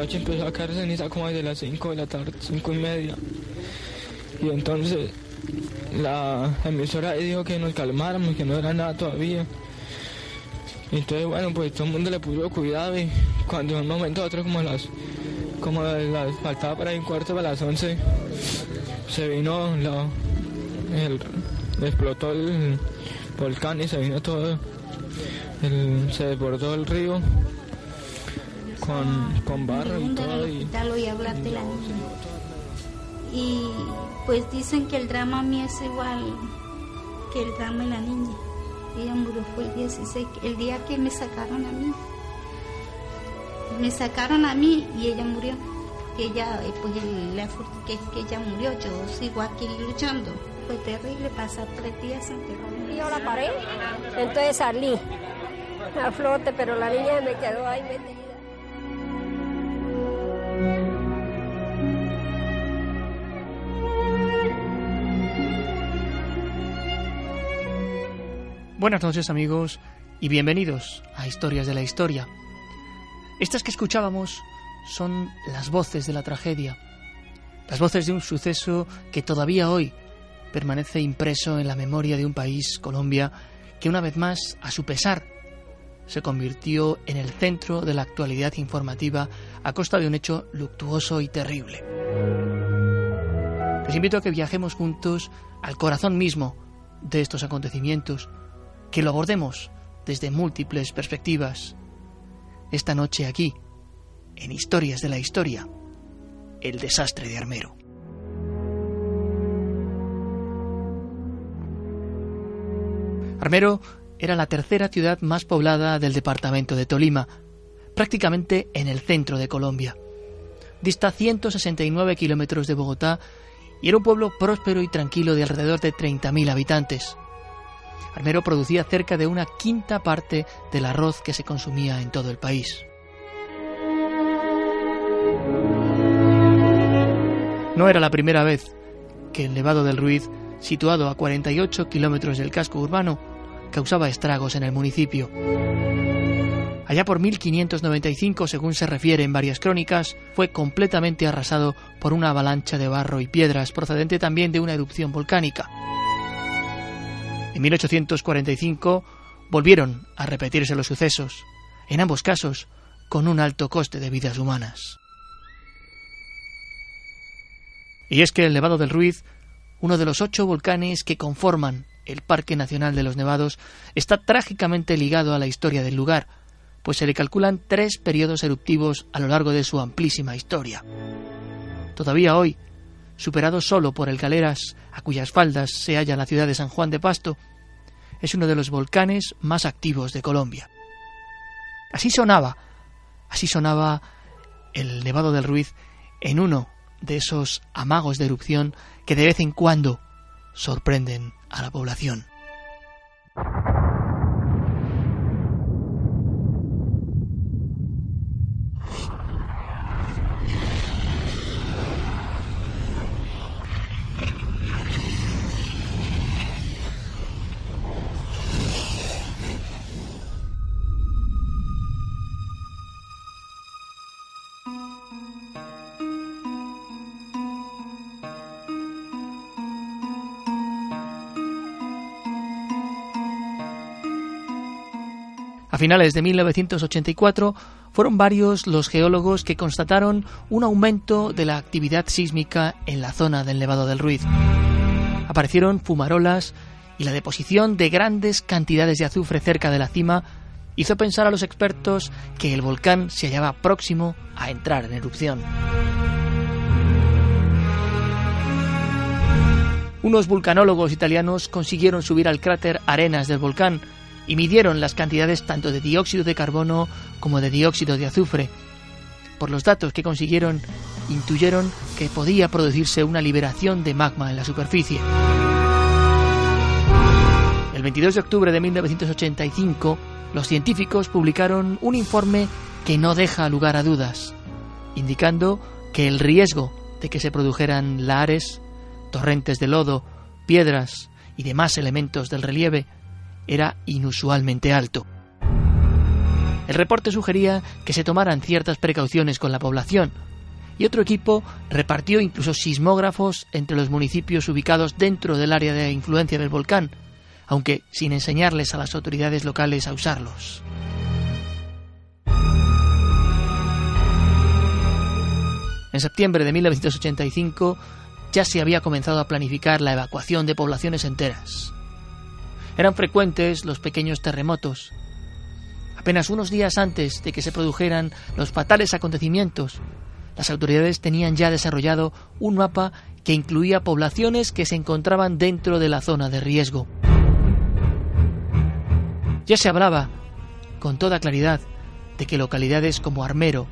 Anoche empezó a caer ceniza como desde las 5 de la tarde, 5 y media. Y entonces la emisora dijo que nos calmáramos, que no era nada todavía. Entonces, bueno, pues todo el mundo le puso cuidado y cuando en un momento a otro, como las, como las faltaba para un cuarto para las 11, se vino, la, explotó el volcán y se vino todo, se desbordó el río con, con barro y todo. Y, y hablar de la niña. Y pues dicen que el drama mío es igual que el drama de la niña. Ella murió fue el 16, el día que me sacaron a mí. Me sacaron a mí y ella murió. Que ella, pues el, la, que, que ella murió, yo sigo aquí luchando. Fue terrible pasar tres días enterrado. Yo la paré, entonces salí a flote, pero la niña me quedó ahí metida. Buenas noches amigos y bienvenidos a Historias de la Historia. Estas que escuchábamos son las voces de la tragedia, las voces de un suceso que todavía hoy permanece impreso en la memoria de un país, Colombia, que una vez más, a su pesar, se convirtió en el centro de la actualidad informativa a costa de un hecho luctuoso y terrible. Les invito a que viajemos juntos al corazón mismo de estos acontecimientos, que lo abordemos desde múltiples perspectivas. Esta noche aquí, en Historias de la Historia, el desastre de Armero. Armero era la tercera ciudad más poblada del departamento de Tolima, prácticamente en el centro de Colombia. Dista 169 kilómetros de Bogotá y era un pueblo próspero y tranquilo de alrededor de 30.000 habitantes. Armero producía cerca de una quinta parte del arroz que se consumía en todo el país. No era la primera vez que el Nevado del Ruiz, situado a 48 kilómetros del casco urbano, causaba estragos en el municipio. Allá por 1595, según se refiere en varias crónicas, fue completamente arrasado por una avalancha de barro y piedras procedente también de una erupción volcánica. En 1845 volvieron a repetirse los sucesos, en ambos casos con un alto coste de vidas humanas. Y es que el Nevado del Ruiz, uno de los ocho volcanes que conforman el Parque Nacional de los Nevados, está trágicamente ligado a la historia del lugar, pues se le calculan tres periodos eruptivos a lo largo de su amplísima historia. Todavía hoy, superado solo por el Galeras, a cuyas faldas se halla la ciudad de San Juan de Pasto, es uno de los volcanes más activos de Colombia. Así sonaba, así sonaba el Nevado del Ruiz en uno de esos amagos de erupción que de vez en cuando sorprenden a la población. Finales de 1984, fueron varios los geólogos que constataron un aumento de la actividad sísmica en la zona del Nevado del Ruiz. Aparecieron fumarolas y la deposición de grandes cantidades de azufre cerca de la cima hizo pensar a los expertos que el volcán se hallaba próximo a entrar en erupción. Unos vulcanólogos italianos consiguieron subir al cráter Arenas del volcán y midieron las cantidades tanto de dióxido de carbono como de dióxido de azufre. Por los datos que consiguieron, intuyeron que podía producirse una liberación de magma en la superficie. El 22 de octubre de 1985, los científicos publicaron un informe que no deja lugar a dudas, indicando que el riesgo de que se produjeran lares, torrentes de lodo, piedras y demás elementos del relieve era inusualmente alto. El reporte sugería que se tomaran ciertas precauciones con la población, y otro equipo repartió incluso sismógrafos entre los municipios ubicados dentro del área de influencia del volcán, aunque sin enseñarles a las autoridades locales a usarlos. En septiembre de 1985 ya se había comenzado a planificar la evacuación de poblaciones enteras. Eran frecuentes los pequeños terremotos. Apenas unos días antes de que se produjeran los fatales acontecimientos, las autoridades tenían ya desarrollado un mapa que incluía poblaciones que se encontraban dentro de la zona de riesgo. Ya se hablaba, con toda claridad, de que localidades como Armero,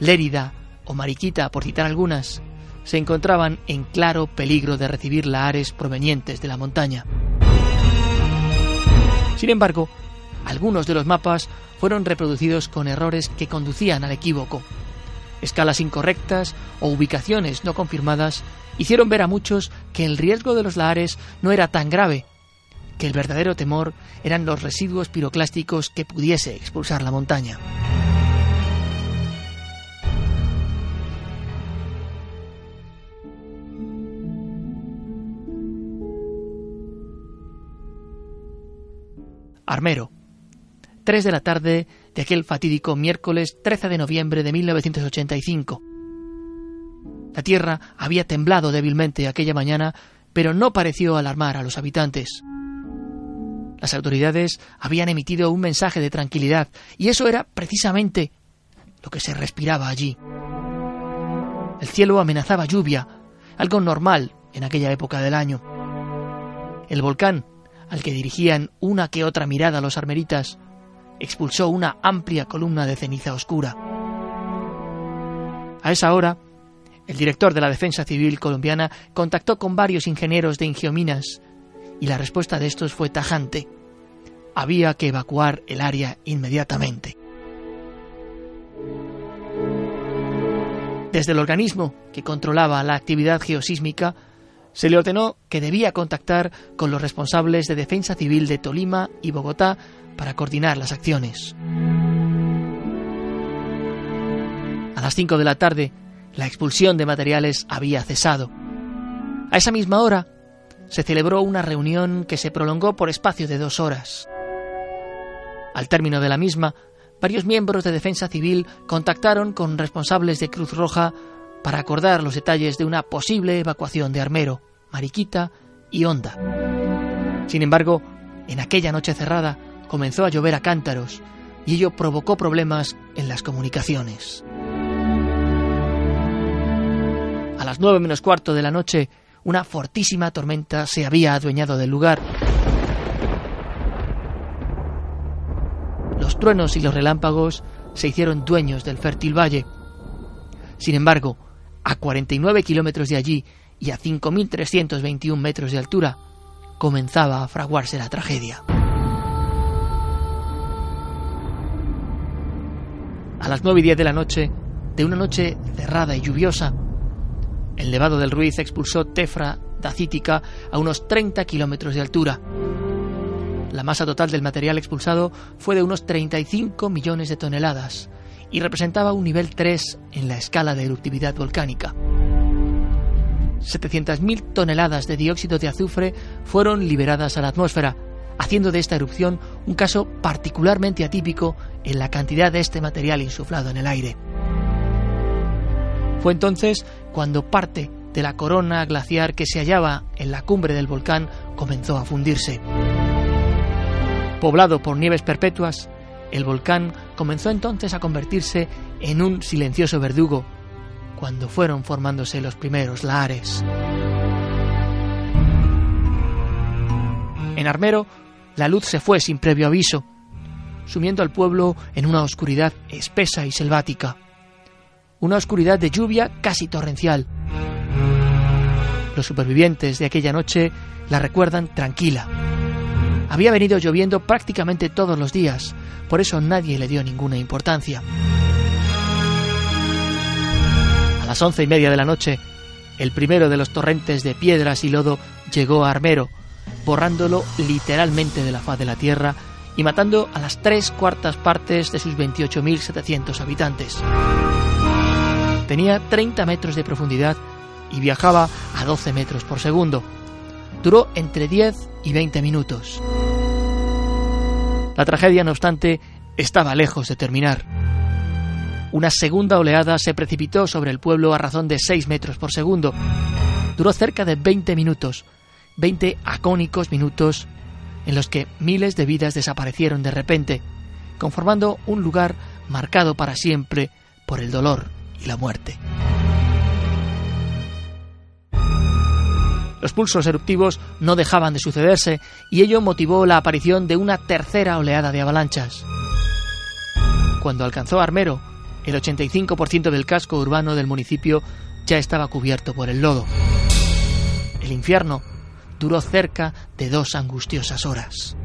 Lérida o Mariquita, por citar algunas, se encontraban en claro peligro de recibir lahares provenientes de la montaña. Sin embargo, algunos de los mapas fueron reproducidos con errores que conducían al equívoco. Escalas incorrectas o ubicaciones no confirmadas hicieron ver a muchos que el riesgo de los lahares no era tan grave, que el verdadero temor eran los residuos piroclásticos que pudiese expulsar la montaña. Armero. 3 de la tarde de aquel fatídico miércoles 13 de noviembre de 1985. La tierra había temblado débilmente aquella mañana, pero no pareció alarmar a los habitantes. Las autoridades habían emitido un mensaje de tranquilidad, y eso era precisamente lo que se respiraba allí. El cielo amenazaba lluvia, algo normal en aquella época del año. El volcán al que dirigían una que otra mirada los armeritas, expulsó una amplia columna de ceniza oscura. A esa hora, el director de la Defensa Civil colombiana contactó con varios ingenieros de Ingiominas y la respuesta de estos fue tajante. Había que evacuar el área inmediatamente. Desde el organismo que controlaba la actividad geosísmica, se le ordenó que debía contactar con los responsables de defensa civil de Tolima y Bogotá para coordinar las acciones. A las 5 de la tarde, la expulsión de materiales había cesado. A esa misma hora, se celebró una reunión que se prolongó por espacio de dos horas. Al término de la misma, varios miembros de Defensa Civil contactaron con responsables de Cruz Roja para acordar los detalles de una posible evacuación de Armero. Mariquita y Honda. Sin embargo, en aquella noche cerrada comenzó a llover a cántaros y ello provocó problemas en las comunicaciones. A las nueve menos cuarto de la noche, una fortísima tormenta se había adueñado del lugar. Los truenos y los relámpagos se hicieron dueños del fértil valle. Sin embargo, a 49 kilómetros de allí y a 5.321 metros de altura, comenzaba a fraguarse la tragedia. A las 9 y 10 de la noche, de una noche cerrada y lluviosa, el Nevado del Ruiz expulsó tefra dacítica a unos 30 kilómetros de altura. La masa total del material expulsado fue de unos 35 millones de toneladas y representaba un nivel 3 en la escala de eruptividad volcánica. 700.000 toneladas de dióxido de azufre fueron liberadas a la atmósfera, haciendo de esta erupción un caso particularmente atípico en la cantidad de este material insuflado en el aire. Fue entonces cuando parte de la corona glaciar que se hallaba en la cumbre del volcán comenzó a fundirse. Poblado por nieves perpetuas, el volcán comenzó entonces a convertirse en un silencioso verdugo cuando fueron formándose los primeros lahares. En Armero, la luz se fue sin previo aviso, sumiendo al pueblo en una oscuridad espesa y selvática. Una oscuridad de lluvia casi torrencial. Los supervivientes de aquella noche la recuerdan tranquila. Había venido lloviendo prácticamente todos los días, por eso nadie le dio ninguna importancia. Las once y media de la noche, el primero de los torrentes de piedras y lodo llegó a Armero, borrándolo literalmente de la faz de la tierra y matando a las tres cuartas partes de sus 28.700 habitantes. Tenía 30 metros de profundidad y viajaba a 12 metros por segundo. Duró entre 10 y 20 minutos. La tragedia, no obstante, estaba lejos de terminar. Una segunda oleada se precipitó sobre el pueblo a razón de 6 metros por segundo. Duró cerca de 20 minutos, 20 acónicos minutos en los que miles de vidas desaparecieron de repente, conformando un lugar marcado para siempre por el dolor y la muerte. Los pulsos eruptivos no dejaban de sucederse y ello motivó la aparición de una tercera oleada de avalanchas. Cuando alcanzó Armero, el 85% del casco urbano del municipio ya estaba cubierto por el lodo. El infierno duró cerca de dos angustiosas horas.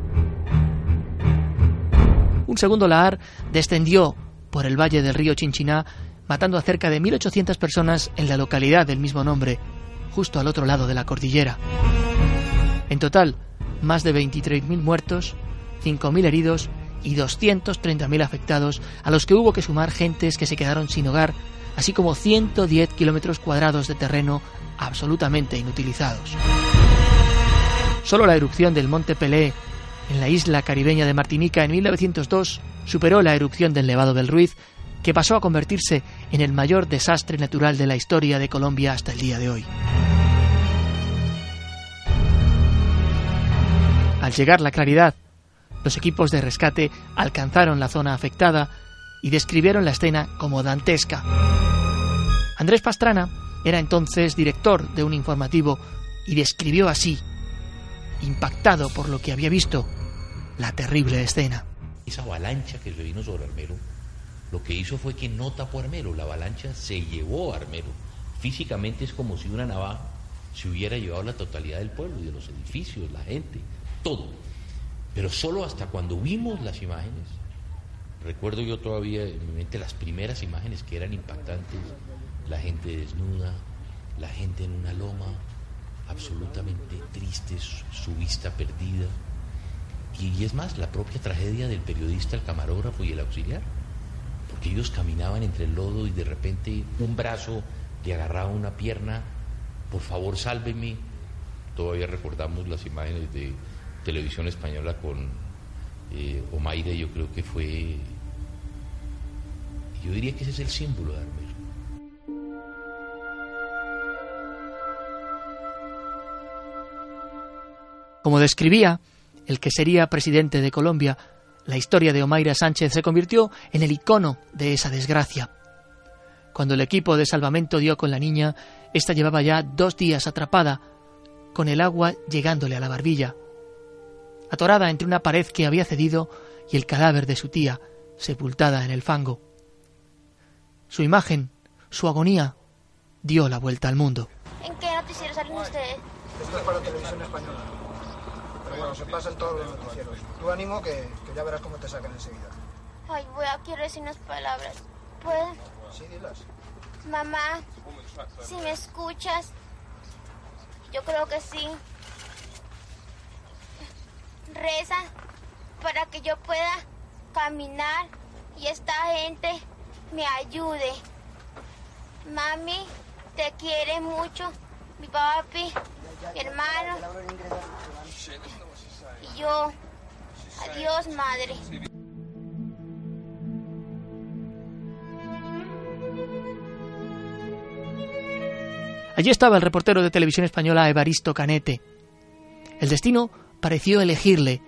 Un segundo lahar descendió por el valle del río Chinchiná, matando a cerca de 1.800 personas en la localidad del mismo nombre, justo al otro lado de la cordillera. En total, más de 23.000 muertos, 5.000 heridos y 230.000 afectados, a los que hubo que sumar gentes que se quedaron sin hogar, así como 110 kilómetros cuadrados de terreno absolutamente inutilizados. Solo la erupción del monte Pelé en la isla caribeña de Martinica en 1902 superó la erupción del Nevado del Ruiz, que pasó a convertirse en el mayor desastre natural de la historia de Colombia hasta el día de hoy. Al llegar la claridad, los equipos de rescate alcanzaron la zona afectada y describieron la escena como dantesca. Andrés Pastrana era entonces director de un informativo y describió así impactado por lo que había visto, la terrible escena. Esa avalancha que se vino sobre Armero, lo que hizo fue que no tapó Armero, la avalancha se llevó a Armero. Físicamente es como si una navaja se hubiera llevado la totalidad del pueblo y de los edificios, la gente, todo. Pero solo hasta cuando vimos las imágenes, recuerdo yo todavía en mi mente las primeras imágenes que eran impactantes, la gente desnuda, la gente en una loma, absolutamente triste, su vista perdida. Y es más, la propia tragedia del periodista, el camarógrafo y el auxiliar. Porque ellos caminaban entre el lodo y de repente un brazo le agarraba una pierna, por favor sálveme. Todavía recordamos las imágenes de televisión española con eh, yo creo que fue, yo diría que ese es el símbolo de Armero. Como describía el que sería presidente de Colombia, la historia de Omaira Sánchez se convirtió en el icono de esa desgracia. Cuando el equipo de salvamento dio con la niña, ésta llevaba ya dos días atrapada, con el agua llegándole a la barbilla, atorada entre una pared que había cedido y el cadáver de su tía, sepultada en el fango. Su imagen, su agonía, dio la vuelta al mundo. ¿En qué noticiero salen ustedes? Esto es para televisión española. Pero bueno, se pasa en todos los noticieros. Tú ánimo que, que ya verás cómo te sacan enseguida. Ay, voy a quiero decir unas palabras. ¿Puedo? Sí, dilas. Mamá, si me escuchas, yo creo que sí. Reza para que yo pueda caminar y esta gente me ayude. Mami, te quiere mucho. Mi papi, mi hermano. Y yo, Adiós, madre. Allí estaba el reportero de televisión española Evaristo Canete. El destino pareció elegirle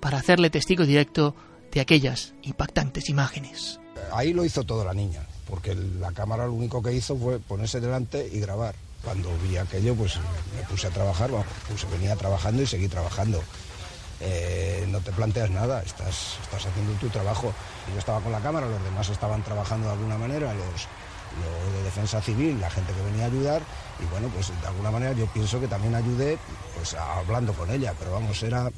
para hacerle testigo directo de aquellas impactantes imágenes. Ahí lo hizo toda la niña, porque la cámara lo único que hizo fue ponerse delante y grabar. Cuando vi aquello, pues me puse a trabajar, pues venía trabajando y seguí trabajando. Eh, no te planteas nada, estás, estás haciendo tu trabajo. Yo estaba con la cámara, los demás estaban trabajando de alguna manera, los, lo de defensa civil, la gente que venía a ayudar y bueno, pues de alguna manera yo pienso que también ayudé pues hablando con ella, pero vamos, era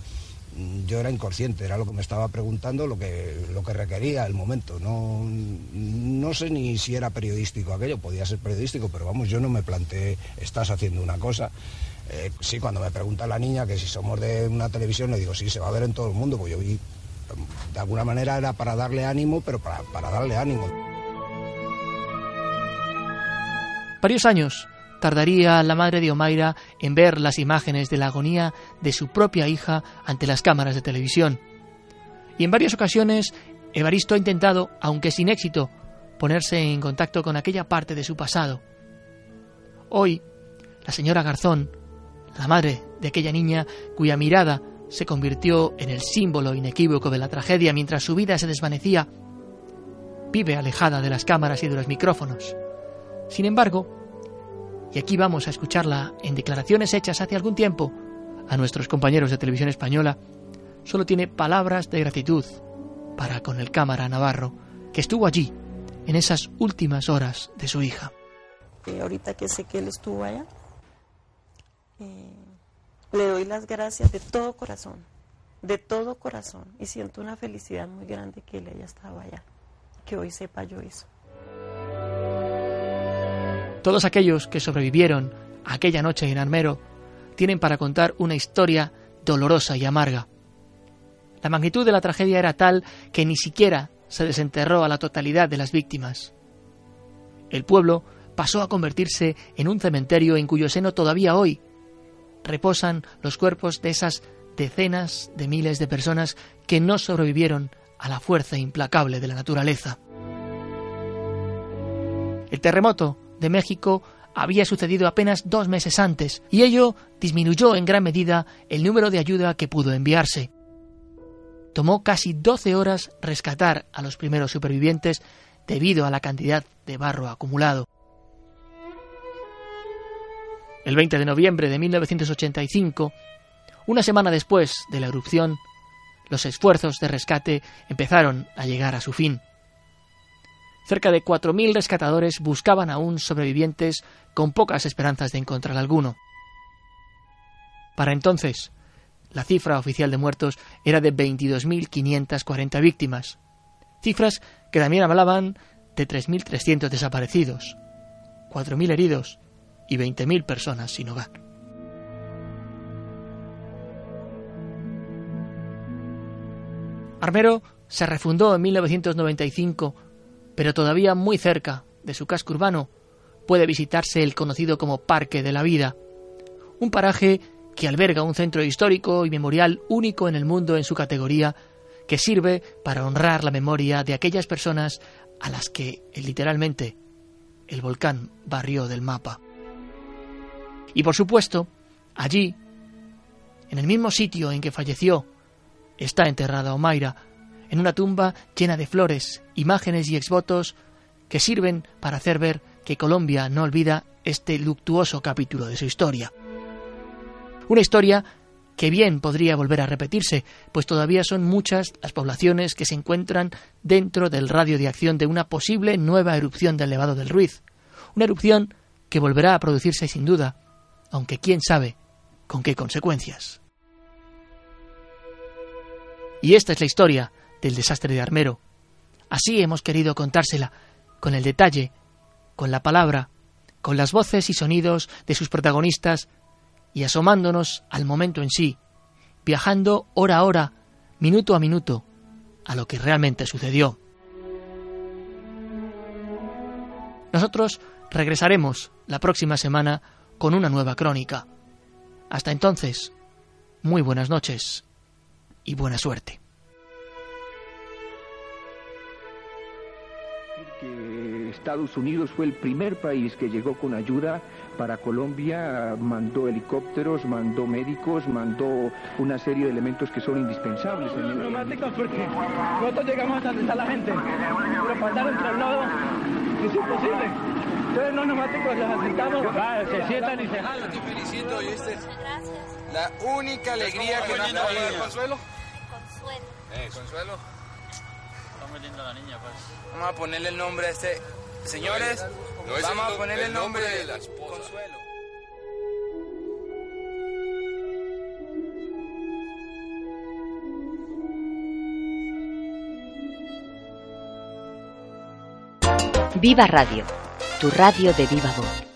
yo era inconsciente, era lo que me estaba preguntando, lo que, lo que requería el momento. No, no sé ni si era periodístico aquello, podía ser periodístico, pero vamos, yo no me planteé, estás haciendo una cosa. Eh, sí, cuando me pregunta la niña que si somos de una televisión, le digo, sí, se va a ver en todo el mundo, pues yo vi, de alguna manera era para darle ánimo, pero para, para darle ánimo. Varios años tardaría la madre de Omaira en ver las imágenes de la agonía de su propia hija ante las cámaras de televisión. Y en varias ocasiones Evaristo ha intentado, aunque sin éxito, ponerse en contacto con aquella parte de su pasado. Hoy, la señora Garzón, la madre de aquella niña cuya mirada se convirtió en el símbolo inequívoco de la tragedia mientras su vida se desvanecía, vive alejada de las cámaras y de los micrófonos. Sin embargo, y aquí vamos a escucharla en declaraciones hechas hace algún tiempo a nuestros compañeros de televisión española, solo tiene palabras de gratitud para con el cámara Navarro, que estuvo allí en esas últimas horas de su hija. Eh, ahorita que sé que él estuvo allá, eh, le doy las gracias de todo corazón, de todo corazón, y siento una felicidad muy grande que él haya estado allá, que hoy sepa yo eso. Todos aquellos que sobrevivieron aquella noche en Armero tienen para contar una historia dolorosa y amarga. La magnitud de la tragedia era tal que ni siquiera se desenterró a la totalidad de las víctimas. El pueblo pasó a convertirse en un cementerio en cuyo seno todavía hoy reposan los cuerpos de esas decenas de miles de personas que no sobrevivieron a la fuerza implacable de la naturaleza. El terremoto de México había sucedido apenas dos meses antes, y ello disminuyó en gran medida el número de ayuda que pudo enviarse. Tomó casi 12 horas rescatar a los primeros supervivientes debido a la cantidad de barro acumulado. El 20 de noviembre de 1985, una semana después de la erupción, los esfuerzos de rescate empezaron a llegar a su fin. Cerca de 4.000 rescatadores buscaban aún sobrevivientes con pocas esperanzas de encontrar alguno. Para entonces, la cifra oficial de muertos era de 22.540 víctimas, cifras que también hablaban de 3.300 desaparecidos, 4.000 heridos y 20.000 personas sin hogar. Armero se refundó en 1995 pero todavía muy cerca de su casco urbano puede visitarse el conocido como Parque de la Vida, un paraje que alberga un centro histórico y memorial único en el mundo en su categoría, que sirve para honrar la memoria de aquellas personas a las que, literalmente, el volcán barrió del mapa. Y por supuesto, allí, en el mismo sitio en que falleció, está enterrada Omaira, en una tumba llena de flores, imágenes y exvotos que sirven para hacer ver que Colombia no olvida este luctuoso capítulo de su historia. Una historia que bien podría volver a repetirse, pues todavía son muchas las poblaciones que se encuentran dentro del radio de acción de una posible nueva erupción del Levado del Ruiz. Una erupción que volverá a producirse sin duda, aunque quién sabe con qué consecuencias. Y esta es la historia del desastre de Armero. Así hemos querido contársela, con el detalle, con la palabra, con las voces y sonidos de sus protagonistas y asomándonos al momento en sí, viajando hora a hora, minuto a minuto, a lo que realmente sucedió. Nosotros regresaremos la próxima semana con una nueva crónica. Hasta entonces, muy buenas noches y buena suerte. Estados Unidos fue el primer país que llegó con ayuda para Colombia, mandó helicópteros, mandó médicos, mandó una serie de elementos que son indispensables. Los neumáticos porque nosotros llegamos hasta donde está la gente, pero dar el traslado es imposible. Entonces los neumáticos los asentamos, se sientan y se jalan. Te felicito y este es la única alegría que nos da. ¿Consuelo? Consuelo. Eh, Consuelo. Está muy linda la niña, pues. Vamos a ponerle el nombre a este. Señores, No es vamos a ponerle el el nombre de la esposa. Consuelo. Viva Radio, tu radio de viva voz.